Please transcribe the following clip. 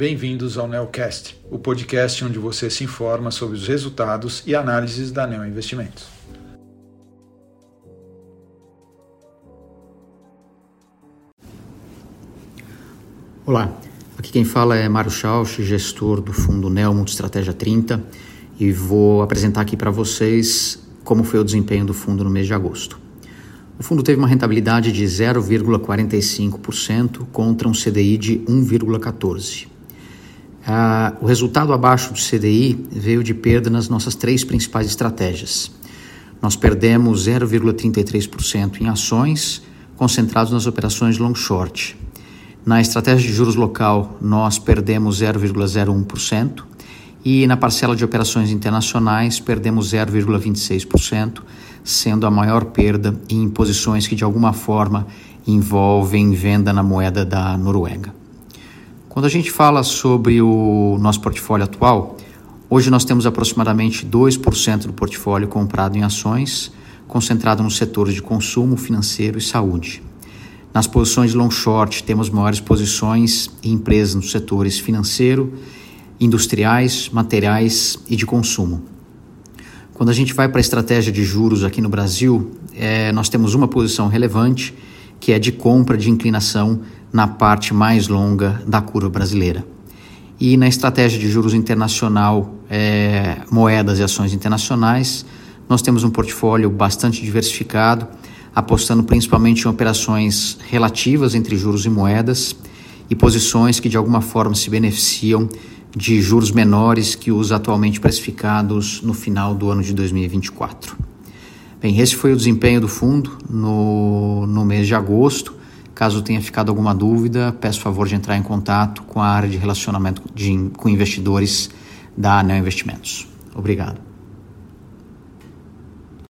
bem-vindos ao Neocast, o podcast onde você se informa sobre os resultados e análises da Neo Investimentos. Olá, aqui quem fala é Mário Schausch, gestor do fundo Neo Multistratégia 30, e vou apresentar aqui para vocês como foi o desempenho do fundo no mês de agosto. O fundo teve uma rentabilidade de 0,45% contra um CDI de 1,14%. Ah, o resultado abaixo do CDI veio de perda nas nossas três principais estratégias. Nós perdemos 0,33% em ações, concentrados nas operações long short. Na estratégia de juros local, nós perdemos 0,01% e na parcela de operações internacionais perdemos 0,26%, sendo a maior perda em posições que de alguma forma envolvem venda na moeda da Noruega. Quando a gente fala sobre o nosso portfólio atual, hoje nós temos aproximadamente 2% do portfólio comprado em ações, concentrado nos setores de consumo, financeiro e saúde. Nas posições de long short, temos maiores posições em empresas nos setores financeiro, industriais, materiais e de consumo. Quando a gente vai para a estratégia de juros aqui no Brasil, é, nós temos uma posição relevante que é de compra de inclinação na parte mais longa da curva brasileira. E na estratégia de juros internacional, é, moedas e ações internacionais, nós temos um portfólio bastante diversificado, apostando principalmente em operações relativas entre juros e moedas e posições que de alguma forma se beneficiam de juros menores que os atualmente precificados no final do ano de 2024. Bem, esse foi o desempenho do fundo no, no mês de agosto. Caso tenha ficado alguma dúvida, peço favor de entrar em contato com a área de relacionamento de, com investidores da Anel Investimentos. Obrigado.